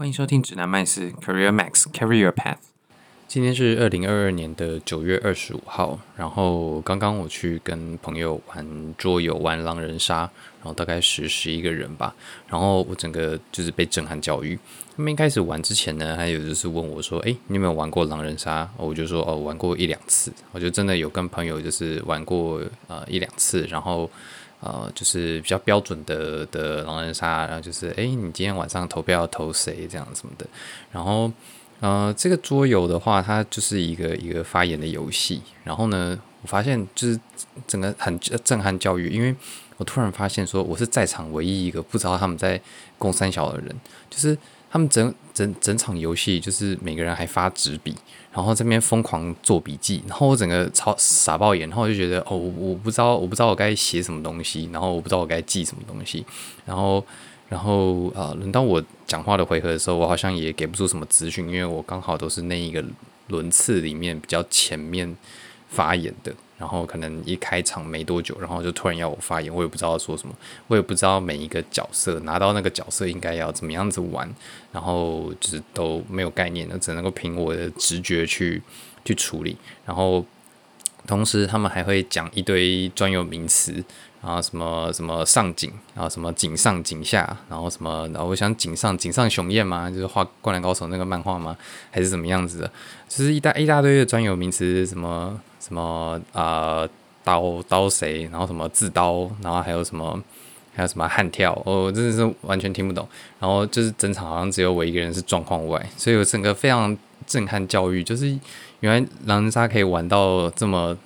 欢迎收听指南麦斯 Career Max Carry Your Path。今天是二零二二年的九月二十五号，然后刚刚我去跟朋友玩桌游，玩狼人杀，然后大概十十一个人吧，然后我整个就是被震撼教育。他们一开始玩之前呢，还有就是问我说：“诶，你有没有玩过狼人杀？”我就说：“哦，玩过一两次。”我就真的有跟朋友就是玩过呃一两次，然后。呃，就是比较标准的的狼人杀，然后就是，哎，你今天晚上投票要投谁这样什么的。然后，呃，这个桌游的话，它就是一个一个发言的游戏。然后呢，我发现就是整个很震撼教育，因为我突然发现说，我是在场唯一一个不知道他们在攻三小的人，就是。他们整整整场游戏就是每个人还发纸笔，然后这边疯狂做笔记，然后我整个超傻爆眼，然后我就觉得哦，我不知道我不知道我该写什么东西，然后我不知道我该记什么东西，然后然后啊，轮到我讲话的回合的时候，我好像也给不出什么资讯，因为我刚好都是那一个轮次里面比较前面发言的。然后可能一开场没多久，然后就突然要我发言，我也不知道说什么，我也不知道每一个角色拿到那个角色应该要怎么样子玩，然后就是都没有概念的，只能够凭我的直觉去 去处理。然后同时他们还会讲一堆专有名词，然后什么什么上井，然后什么井上井下，然后什么，然后我想井上井上雄彦吗？就是画灌篮高手那个漫画吗？还是怎么样子的？就是一大一大堆的专有名词，什么。什么啊、刀刀谁？然后什么自刀？然后还有什么？还有什么悍跳？我、哦、真的是完全听不懂。然后就是整场好像只有我一个人是状况外，所以我整个非常震撼教育，就是原来狼人杀可以玩到这么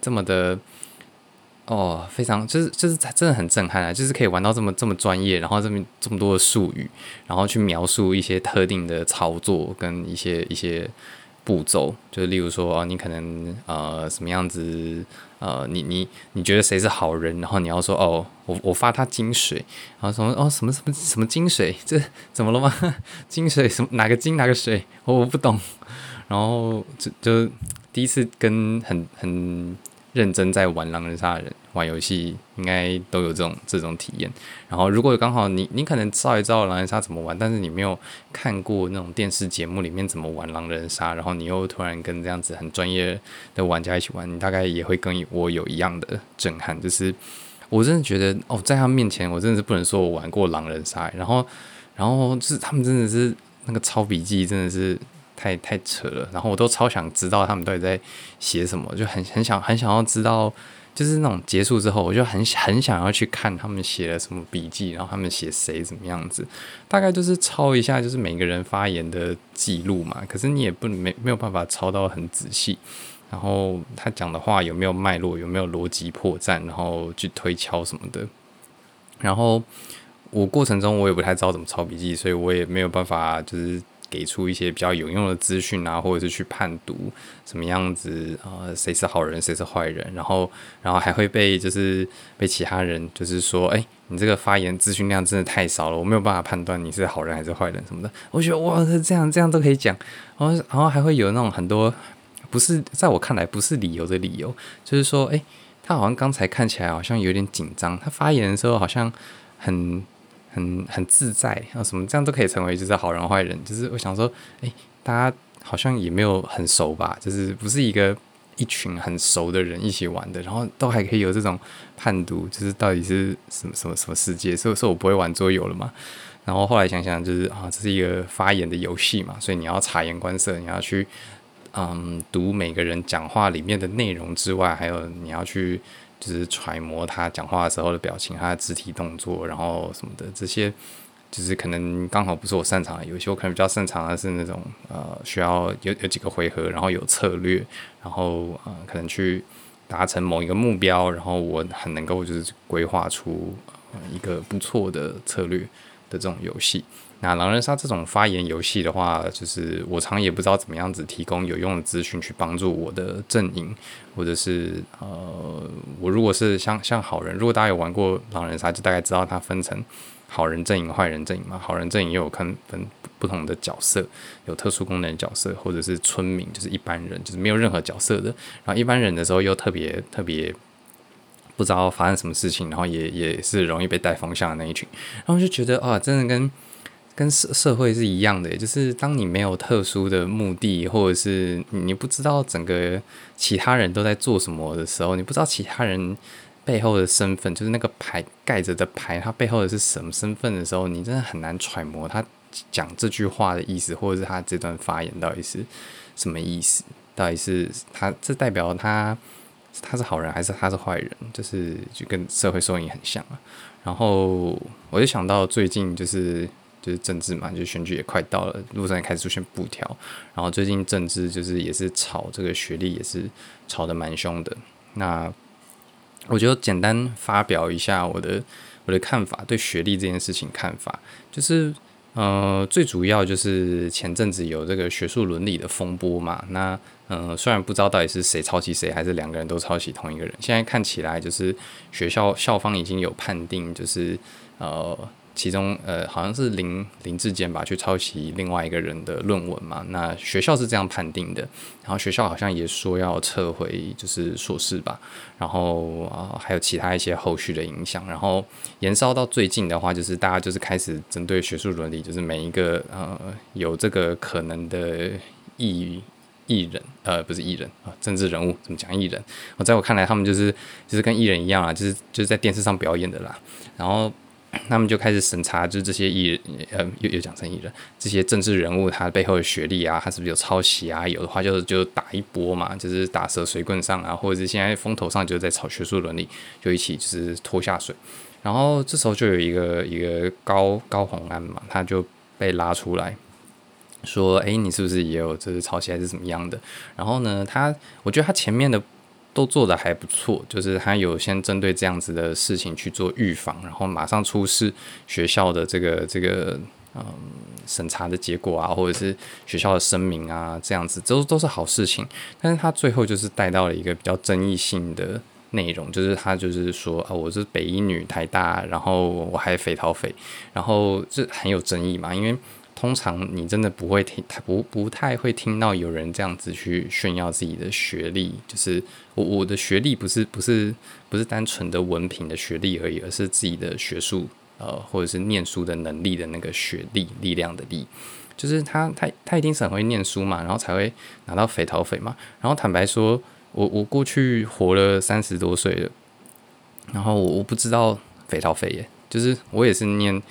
这么的哦，非常就是就是真的很震撼啊！就是可以玩到这么这么专业，然后这么这么多的术语，然后去描述一些特定的操作跟一些一些。步骤就例如说，哦，你可能呃什么样子呃，你你你觉得谁是好人，然后你要说哦，我我发他金水，然后什么哦什么什么什么金水，这怎么了吗？金水什么哪个金哪个水？我我不懂。然后就就第一次跟很很。认真在玩狼人杀的人玩游戏，应该都有这种这种体验。然后，如果刚好你你可能稍微知道狼人杀怎么玩，但是你没有看过那种电视节目里面怎么玩狼人杀，然后你又突然跟这样子很专业的玩家一起玩，你大概也会跟我有一样的震撼。就是我真的觉得哦，在他面前，我真的是不能说我玩过狼人杀。然后，然后就是他们真的是那个抄笔记，真的是。太太扯了，然后我都超想知道他们到底在写什么，就很很想很想要知道，就是那种结束之后，我就很很想要去看他们写了什么笔记，然后他们写谁怎么样子，大概就是抄一下，就是每个人发言的记录嘛。可是你也不没没有办法抄到很仔细，然后他讲的话有没有脉络，有没有逻辑破绽，然后去推敲什么的。然后我过程中我也不太知道怎么抄笔记，所以我也没有办法就是。给出一些比较有用的资讯啊，或者是去判读什么样子啊，谁是好人，谁是坏人，然后，然后还会被就是被其他人就是说，哎，你这个发言资讯量真的太少了，我没有办法判断你是好人还是坏人什么的。我觉得哇，这样这样都可以讲，然后然后还会有那种很多不是在我看来不是理由的理由，就是说，哎，他好像刚才看起来好像有点紧张，他发言的时候好像很。很很自在啊，什么这样都可以成为就是好人坏人，就是我想说，哎，大家好像也没有很熟吧，就是不是一个一群很熟的人一起玩的，然后都还可以有这种判读，就是到底是什么什么什么世界？所以说我不会玩桌游了嘛。然后后来想想，就是啊，这是一个发言的游戏嘛，所以你要察言观色，你要去嗯读每个人讲话里面的内容之外，还有你要去。就是揣摩他讲话的时候的表情，他的肢体动作，然后什么的这些，就是可能刚好不是我擅长的游戏。我可能比较擅长的是那种呃，需要有有几个回合，然后有策略，然后呃，可能去达成某一个目标，然后我很能够就是规划出一个不错的策略的这种游戏。那狼人杀这种发言游戏的话，就是我常也不知道怎么样子提供有用的资讯去帮助我的阵营，或者是呃，我如果是像像好人，如果大家有玩过狼人杀，就大概知道它分成好人阵营、坏人阵营嘛。好人阵营又有分分不同的角色，有特殊功能角色，或者是村民，就是一般人，就是没有任何角色的。然后一般人的时候又特别特别不知道发生什么事情，然后也也是容易被带风向的那一群。然后就觉得啊，真的跟跟社社会是一样的，就是当你没有特殊的目的，或者是你不知道整个其他人都在做什么的时候，你不知道其他人背后的身份，就是那个牌盖着的牌，它背后的是什么身份的时候，你真的很难揣摩他讲这句话的意思，或者是他这段发言到底是什么意思，到底是他这代表他他是好人还是他是坏人，就是就跟社会收银很像啊。然后我就想到最近就是。就是政治嘛，就选举也快到了，路上也开始出现布条。然后最近政治就是也是炒这个学历，也是炒得蛮凶的。那我就简单发表一下我的我的看法，对学历这件事情看法，就是呃，最主要就是前阵子有这个学术伦理的风波嘛。那嗯，虽然不知道到底是谁抄袭谁，还是两个人都抄袭同一个人，现在看起来就是学校校方已经有判定，就是呃。其中，呃，好像是林林志坚吧，去抄袭另外一个人的论文嘛。那学校是这样判定的，然后学校好像也说要撤回，就是硕士吧。然后啊、还有其他一些后续的影响。然后延烧到最近的话，就是大家就是开始针对学术伦理，就是每一个呃有这个可能的艺艺人，呃，不是艺人啊，政治人物怎么讲艺人？我在我看来，他们就是就是跟艺人一样啊，就是就是在电视上表演的啦。然后。他们就开始审查，就是这些艺人，呃，又又讲成艺人，这些政治人物他背后的学历啊，他是不是有抄袭啊？有的话就就打一波嘛，就是打蛇随棍上啊，或者是现在风头上就在炒学术伦理，就一起就是拖下水。然后这时候就有一个一个高高洪安嘛，他就被拉出来说，哎，你是不是也有就是抄袭还是怎么样的？然后呢，他我觉得他前面的。都做得还不错，就是他有先针对这样子的事情去做预防，然后马上出示学校的这个这个嗯审查的结果啊，或者是学校的声明啊，这样子都都是好事情。但是他最后就是带到了一个比较争议性的内容，就是他就是说啊，我是北一女台大，然后我还匪逃匪，然后这很有争议嘛，因为。通常你真的不会听，不不太会听到有人这样子去炫耀自己的学历，就是我我的学历不是不是不是单纯的文凭的学历而已，而是自己的学术呃或者是念书的能力的那个学历力量的力，就是他他他一定是很会念书嘛，然后才会拿到匪逃匪嘛。然后坦白说，我我过去活了三十多岁了，然后我不知道匪逃匪耶，就是我也是念。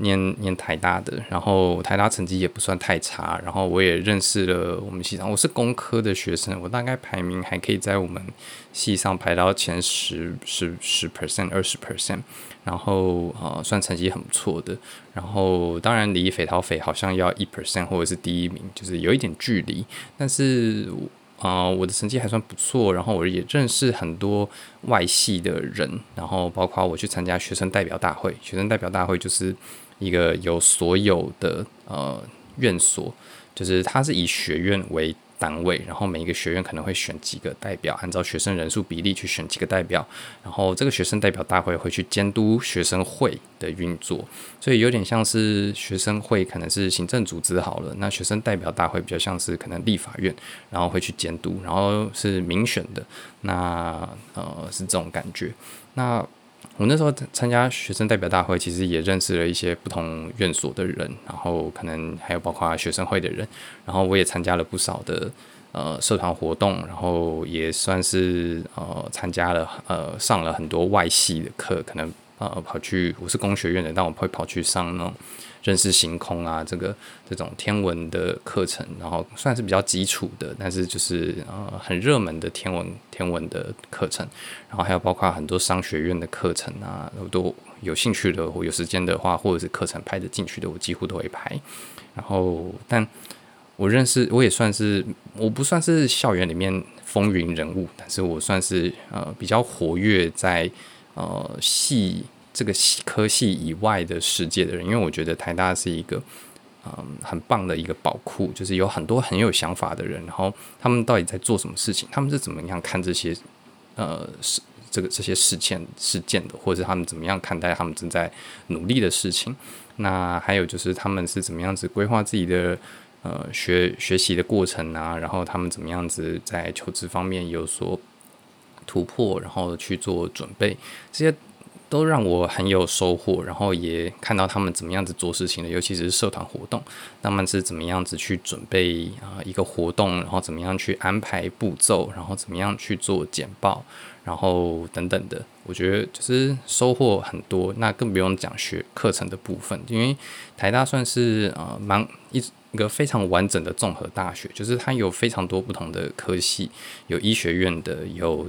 念念台大的，然后台大成绩也不算太差，然后我也认识了我们系上，我是工科的学生，我大概排名还可以在我们系上排到前十十十 percent 二十 percent，然后呃算成绩很不错的，然后当然离匪逃匪好像要一 percent 或者是第一名，就是有一点距离，但是。啊、我的成绩还算不错，然后我也认识很多外系的人，然后包括我去参加学生代表大会，学生代表大会就是一个有所有的呃院所，就是它是以学院为。单位，然后每一个学院可能会选几个代表，按照学生人数比例去选几个代表，然后这个学生代表大会会去监督学生会的运作，所以有点像是学生会可能是行政组织好了，那学生代表大会比较像是可能立法院，然后会去监督，然后是民选的，那呃是这种感觉，那。我那时候参加学生代表大会，其实也认识了一些不同院所的人，然后可能还有包括学生会的人，然后我也参加了不少的呃社团活动，然后也算是呃参加了呃上了很多外系的课，可能呃跑去我是工学院的，但我会跑去上那种。认识星空啊，这个这种天文的课程，然后算是比较基础的，但是就是呃很热门的天文天文的课程，然后还有包括很多商学院的课程啊，我都有兴趣的，我有时间的话，或者是课程排得进去的，我几乎都会拍。然后，但我认识我也算是我不算是校园里面风云人物，但是我算是呃比较活跃在呃系。这个系科系以外的世界的人，因为我觉得台大是一个嗯很棒的一个宝库，就是有很多很有想法的人，然后他们到底在做什么事情？他们是怎么样看这些呃事这个这些事件事件的，或者他们怎么样看待他们正在努力的事情？那还有就是他们是怎么样子规划自己的呃学学习的过程啊？然后他们怎么样子在求职方面有所突破，然后去做准备这些。都让我很有收获，然后也看到他们怎么样子做事情的，尤其是社团活动，他们是怎么样子去准备啊一个活动，然后怎么样去安排步骤，然后怎么样去做简报，然后等等的，我觉得就是收获很多。那更不用讲学课程的部分，因为台大算是啊蛮一。一个非常完整的综合大学，就是它有非常多不同的科系，有医学院的，有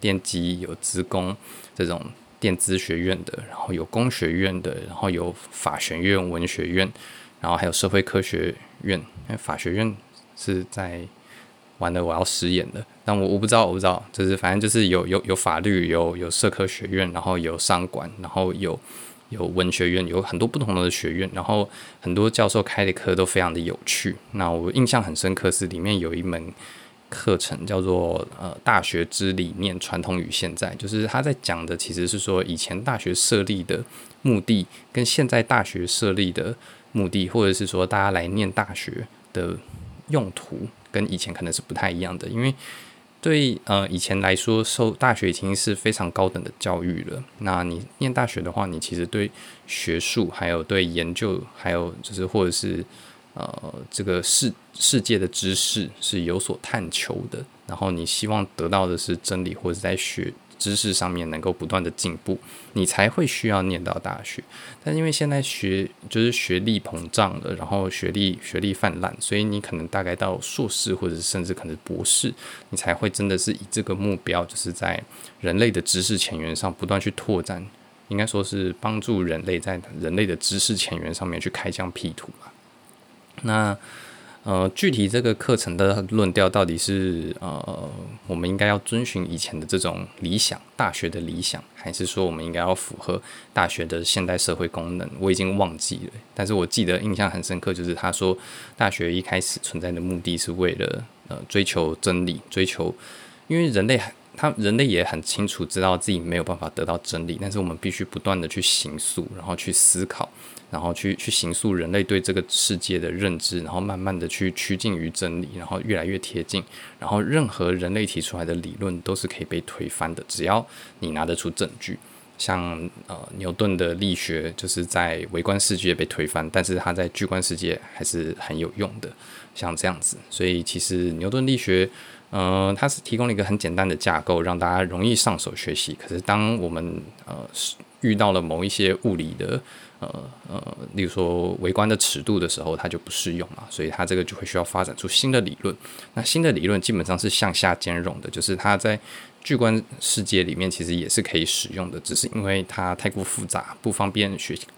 电机，有职工这种电资学院的，然后有工学院的，然后有法学院、文学院，然后还有社会科学院。因为法学院是在玩的，我要失言了，但我我不知道，我不知道，就是反正就是有有有法律，有有社科学院，然后有商管，然后有。有文学院，有很多不同的学院，然后很多教授开的课都非常的有趣。那我印象很深刻是里面有一门课程叫做呃大学之理念、传统与现在，就是他在讲的其实是说以前大学设立的目的跟现在大学设立的目的，或者是说大家来念大学的用途跟以前可能是不太一样的，因为。对，呃，以前来说，受大学已经是非常高等的教育了。那你念大学的话，你其实对学术，还有对研究，还有就是或者是呃这个世世界的知识是有所探求的。然后你希望得到的是真理，或者在学。知识上面能够不断的进步，你才会需要念到大学。但因为现在学就是学历膨胀了，然后学历学历泛滥，所以你可能大概到硕士或者甚至可能博士，你才会真的是以这个目标，就是在人类的知识前缘上不断去拓展，应该说是帮助人类在人类的知识前缘上面去开疆辟土吧。那。呃，具体这个课程的论调到底是呃，我们应该要遵循以前的这种理想，大学的理想，还是说我们应该要符合大学的现代社会功能？我已经忘记了，但是我记得印象很深刻，就是他说大学一开始存在的目的是为了呃追求真理，追求，因为人类很他人类也很清楚知道自己没有办法得到真理，但是我们必须不断的去形塑，然后去思考。然后去去形塑人类对这个世界的认知，然后慢慢的去趋近于真理，然后越来越贴近。然后任何人类提出来的理论都是可以被推翻的，只要你拿得出证据。像呃牛顿的力学就是在微观世界被推翻，但是它在巨观世界还是很有用的，像这样子。所以其实牛顿力学，呃，它是提供了一个很简单的架构，让大家容易上手学习。可是当我们呃遇到了某一些物理的呃呃，例如说微观的尺度的时候，它就不适用了，所以它这个就会需要发展出新的理论。那新的理论基本上是向下兼容的，就是它在巨观世界里面其实也是可以使用的，只是因为它太过复杂，不方便学习，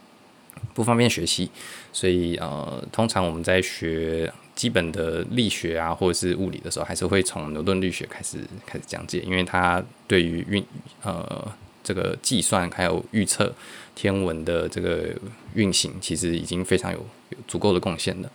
不方便学习，所以呃，通常我们在学基本的力学啊或者是物理的时候，还是会从牛顿力学开始开始讲解，因为它对于运呃。这个计算还有预测天文的这个运行，其实已经非常有有足够的贡献了。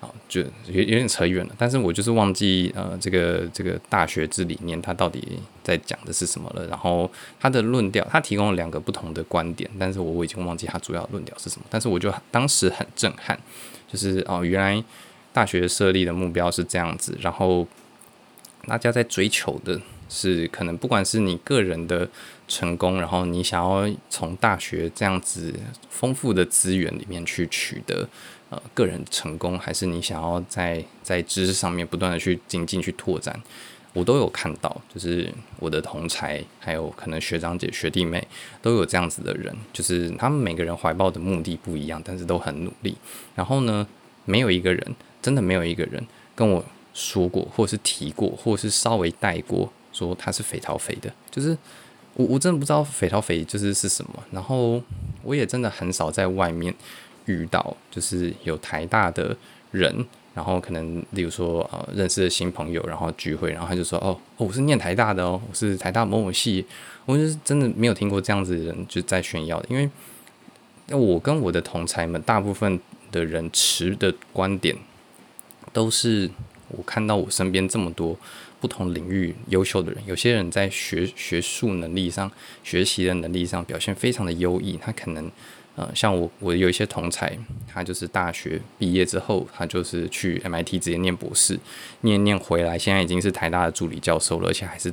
啊，就有有点扯远了。但是我就是忘记呃，这个这个大学之理念，它到底在讲的是什么了。然后它的论调，它提供了两个不同的观点，但是我我已经忘记它主要论调是什么。但是我就当时很震撼，就是哦，原来大学设立的目标是这样子，然后大家在追求的。是可能不管是你个人的成功，然后你想要从大学这样子丰富的资源里面去取得呃个人成功，还是你想要在在知识上面不断的去精进去拓展，我都有看到，就是我的同才还有可能学长姐学弟妹都有这样子的人，就是他们每个人怀抱的目的不一样，但是都很努力。然后呢，没有一个人真的没有一个人跟我说过，或是提过，或是稍微带过。说他是肥桃肥的，就是我我真的不知道斐陶斐就是是什么，然后我也真的很少在外面遇到，就是有台大的人，然后可能例如说呃认识的新朋友，然后聚会，然后他就说哦，哦我是念台大的哦，我是台大某某系，我就是真的没有听过这样子的人就在炫耀，因为我跟我的同才们大部分的人持的观点都是我看到我身边这么多。不同领域优秀的人，有些人在学学术能力上、学习的能力上表现非常的优异。他可能，呃，像我，我有一些同才，他就是大学毕业之后，他就是去 MIT 直接念博士，念念回来，现在已经是台大的助理教授了，而且还是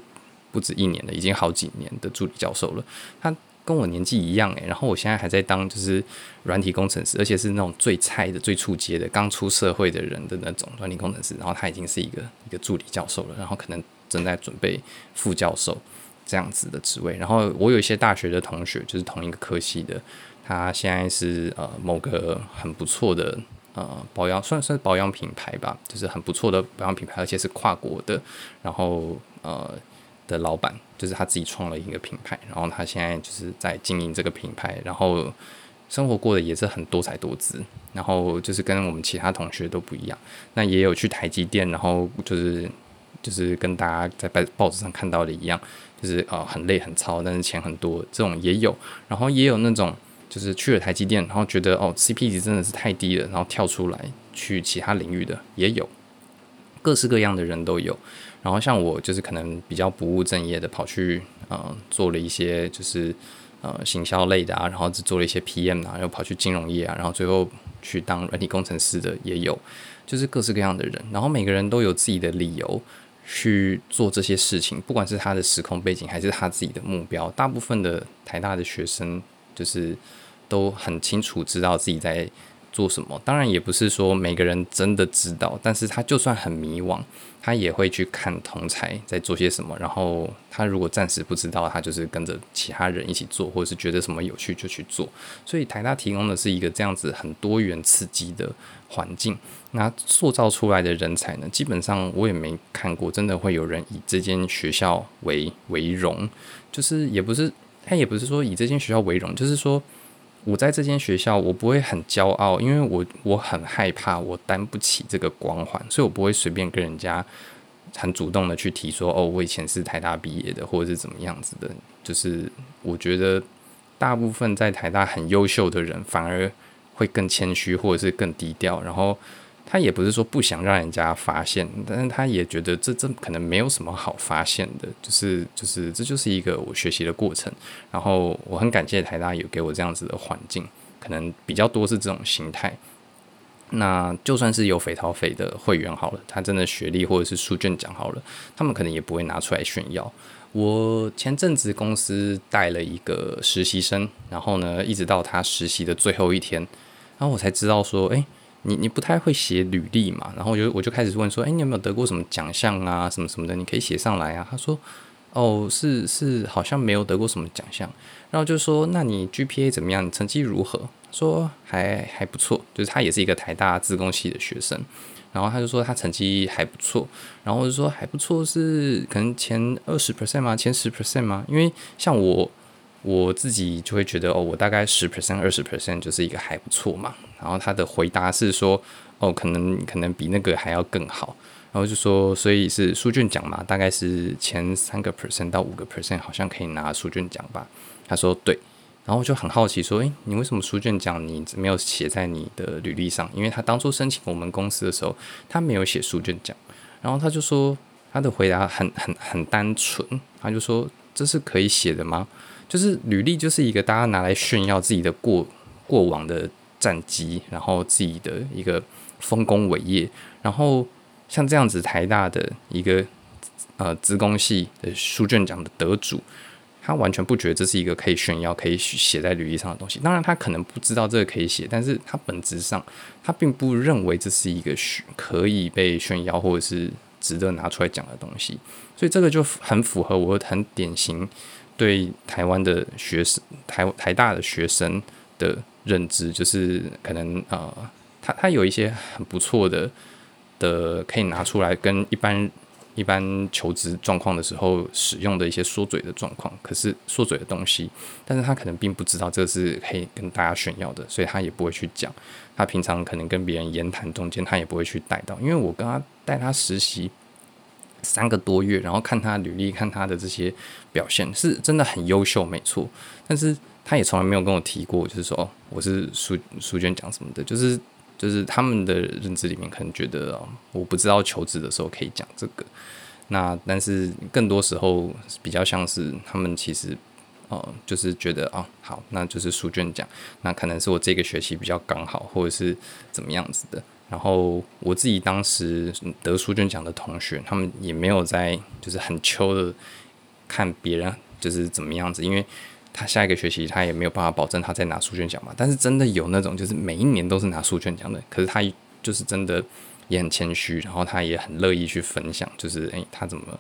不止一年了，已经好几年的助理教授了。他跟我年纪一样诶，然后我现在还在当就是软体工程师，而且是那种最菜的、最初阶的、刚出社会的人的那种软体工程师。然后他已经是一个一个助理教授了，然后可能正在准备副教授这样子的职位。然后我有一些大学的同学，就是同一个科系的，他现在是呃某个很不错的。呃，保养算是保养品牌吧，就是很不错的保养品牌，而且是跨国的。然后呃的老板就是他自己创了一个品牌，然后他现在就是在经营这个品牌，然后生活过得也是很多彩多姿。然后就是跟我们其他同学都不一样，那也有去台积电，然后就是就是跟大家在报报纸上看到的一样，就是呃很累很操，但是钱很多，这种也有。然后也有那种。就是去了台积电，然后觉得哦，CP 值真的是太低了，然后跳出来去其他领域的也有，各式各样的人都有。然后像我就是可能比较不务正业的，跑去呃做了一些就是呃行销类的啊，然后只做了一些 PM 啊，又跑去金融业啊，然后最后去当软体工程师的也有，就是各式各样的人。然后每个人都有自己的理由去做这些事情，不管是他的时空背景还是他自己的目标。大部分的台大的学生。就是都很清楚知道自己在做什么，当然也不是说每个人真的知道，但是他就算很迷惘，他也会去看同侪在做些什么，然后他如果暂时不知道，他就是跟着其他人一起做，或者是觉得什么有趣就去做。所以台大提供的是一个这样子很多元刺激的环境，那塑造出来的人才呢，基本上我也没看过真的会有人以这间学校为为荣，就是也不是。他也不是说以这间学校为荣，就是说我在这间学校，我不会很骄傲，因为我我很害怕我担不起这个光环，所以我不会随便跟人家很主动的去提说，哦，我以前是台大毕业的，或者是怎么样子的。就是我觉得大部分在台大很优秀的人，反而会更谦虚，或者是更低调，然后。他也不是说不想让人家发现，但是他也觉得这这可能没有什么好发现的，就是就是这就是一个我学习的过程。然后我很感谢台大有给我这样子的环境，可能比较多是这种心态。那就算是有匪陶匪的会员好了，他真的学历或者是书卷奖好了，他们可能也不会拿出来炫耀。我前阵子公司带了一个实习生，然后呢，一直到他实习的最后一天，然后我才知道说，诶。你你不太会写履历嘛？然后我就我就开始问说，哎，你有没有得过什么奖项啊？什么什么的，你可以写上来啊。他说，哦，是是，好像没有得过什么奖项。然后就说，那你 GPA 怎么样？你成绩如何？说还还不错，就是他也是一个台大资工系的学生。然后他就说他成绩还不错。然后我就说还不错是可能前二十 percent 吗？前十 percent 吗？因为像我。我自己就会觉得哦，我大概十 percent、二十 percent 就是一个还不错嘛。然后他的回答是说，哦，可能可能比那个还要更好。然后就说，所以是书卷奖嘛，大概是前三个 percent 到五个 percent，好像可以拿书卷奖吧。他说对。然后我就很好奇说，诶，你为什么书卷奖你没有写在你的履历上？因为他当初申请我们公司的时候，他没有写书卷奖。然后他就说，他的回答很 很很单纯，他就说，这是可以写的吗？就是履历就是一个大家拿来炫耀自己的过过往的战绩，然后自己的一个丰功伟业，然后像这样子台大的一个呃资工系的书卷奖的得主，他完全不觉得这是一个可以炫耀、可以写在履历上的东西。当然他可能不知道这个可以写，但是他本质上他并不认为这是一个可以被炫耀或者是值得拿出来讲的东西，所以这个就很符合我很典型。对台湾的学生，台台大的学生的认知，就是可能呃，他他有一些很不错的的可以拿出来跟一般一般求职状况的时候使用的一些缩嘴的状况，可是缩嘴的东西，但是他可能并不知道这是可以跟大家炫耀的，所以他也不会去讲。他平常可能跟别人言谈中间，他也不会去带到，因为我跟他带他实习。三个多月，然后看他履历，看他的这些表现，是真的很优秀，没错。但是他也从来没有跟我提过，就是说，哦，我是书书卷奖什么的，就是就是他们的认知里面可能觉得，哦，我不知道求职的时候可以讲这个。那但是更多时候比较像是他们其实，哦，就是觉得，哦，好，那就是书卷奖，那可能是我这个学期比较刚好，或者是怎么样子的。然后我自己当时得书卷奖的同学，他们也没有在就是很秋的看别人就是怎么样子，因为他下一个学期他也没有办法保证他再拿书卷奖嘛。但是真的有那种就是每一年都是拿书卷奖的，可是他就是真的也很谦虚，然后他也很乐意去分享，就是诶、他怎么，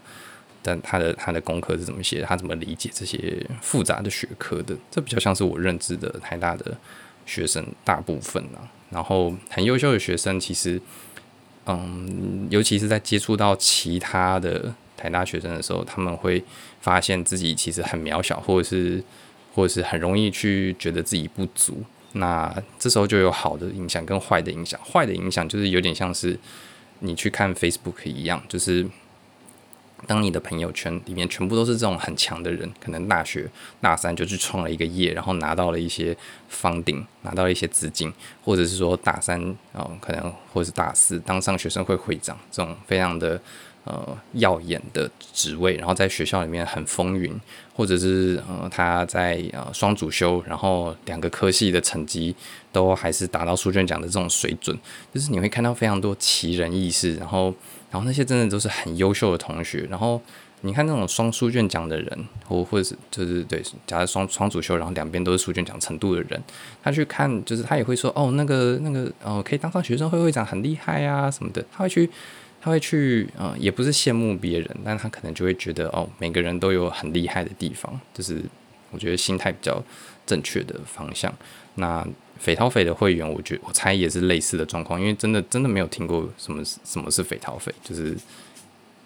但他的他的功课是怎么写，他怎么理解这些复杂的学科的，这比较像是我认知的台大的学生大部分啊。然后很优秀的学生其实。嗯，尤其是在接触到其他的台大学生的时候，他们会发现自己其实很渺小，或者是或者是很容易去觉得自己不足。那这时候就有好的影响跟坏的影响。坏的影响就是有点像是你去看 Facebook 一样，就是。当你的朋友圈里面全部都是这种很强的人，可能大学大三就去创了一个业，然后拿到了一些 funding，拿到了一些资金，或者是说大三哦，可能或者是大四当上学生会会长，这种非常的呃耀眼的职位，然后在学校里面很风云，或者是呃他在呃双主修，然后两个科系的成绩都还是达到书卷奖的这种水准，就是你会看到非常多奇人异事，然后。然后那些真的都是很优秀的同学。然后你看那种双书卷奖的人，或或者是就是对，假如双双主修，然后两边都是书卷奖程度的人，他去看，就是他也会说，哦，那个那个，哦，可以当上学生会会长，很厉害啊什么的。他会去，他会去，呃，也不是羡慕别人，但他可能就会觉得，哦，每个人都有很厉害的地方，就是我觉得心态比较正确的方向。那。斐陶斐的会员，我觉得我猜也是类似的状况，因为真的真的没有听过什么什么是斐陶斐，就是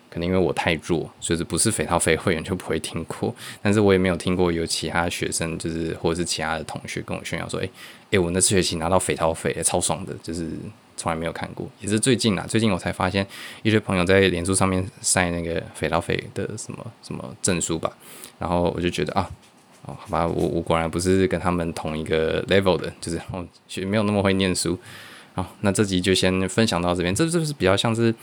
可能因为我太弱，所以不是斐陶斐会员就不会听过。但是我也没有听过有其他学生，就是或者是其他的同学跟我炫耀说，诶、欸、诶、我那次学期拿到斐陶斐，超爽的，就是从来没有看过。也是最近啊，最近我才发现一堆朋友在脸书上面晒那个斐陶斐的什么什么证书吧，然后我就觉得啊。哦，好吧，我我果然不是跟他们同一个 level 的，就是哦，学没有那么会念书。好，那这集就先分享到这边。这这是比较像是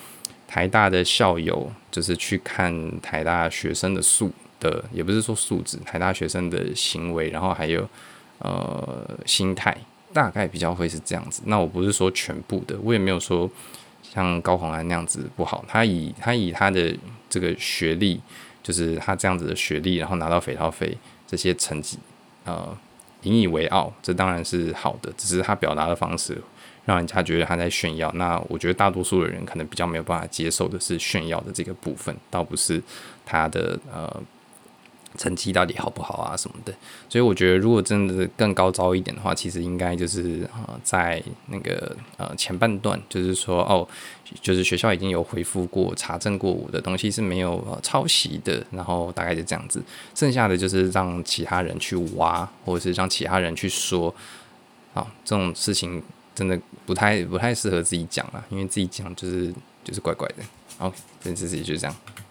台大的校友，就是去看台大学生的素的，也不是说素质，台大学生的行为，然后还有呃心态，大概比较会是这样子。那我不是说全部的，我也没有说像高虹安那样子不好。他以他以他的这个学历，就是他这样子的学历，然后拿到斐陶斐。这些成绩，呃，引以为傲，这当然是好的。只是他表达的方式，让人家觉得他在炫耀。那我觉得大多数的人可能比较没有办法接受的是炫耀的这个部分，倒不是他的呃。成绩到底好不好啊什么的，所以我觉得如果真的更高招一点的话，其实应该就是呃在那个呃前半段，就是说哦，就是学校已经有回复过、查证过我的东西是没有、抄袭的，然后大概就这样子，剩下的就是让其他人去挖，或者是让其他人去说，啊、这种事情真的不太不太适合自己讲了，因为自己讲就是就是怪怪的。好，这件事情就这样。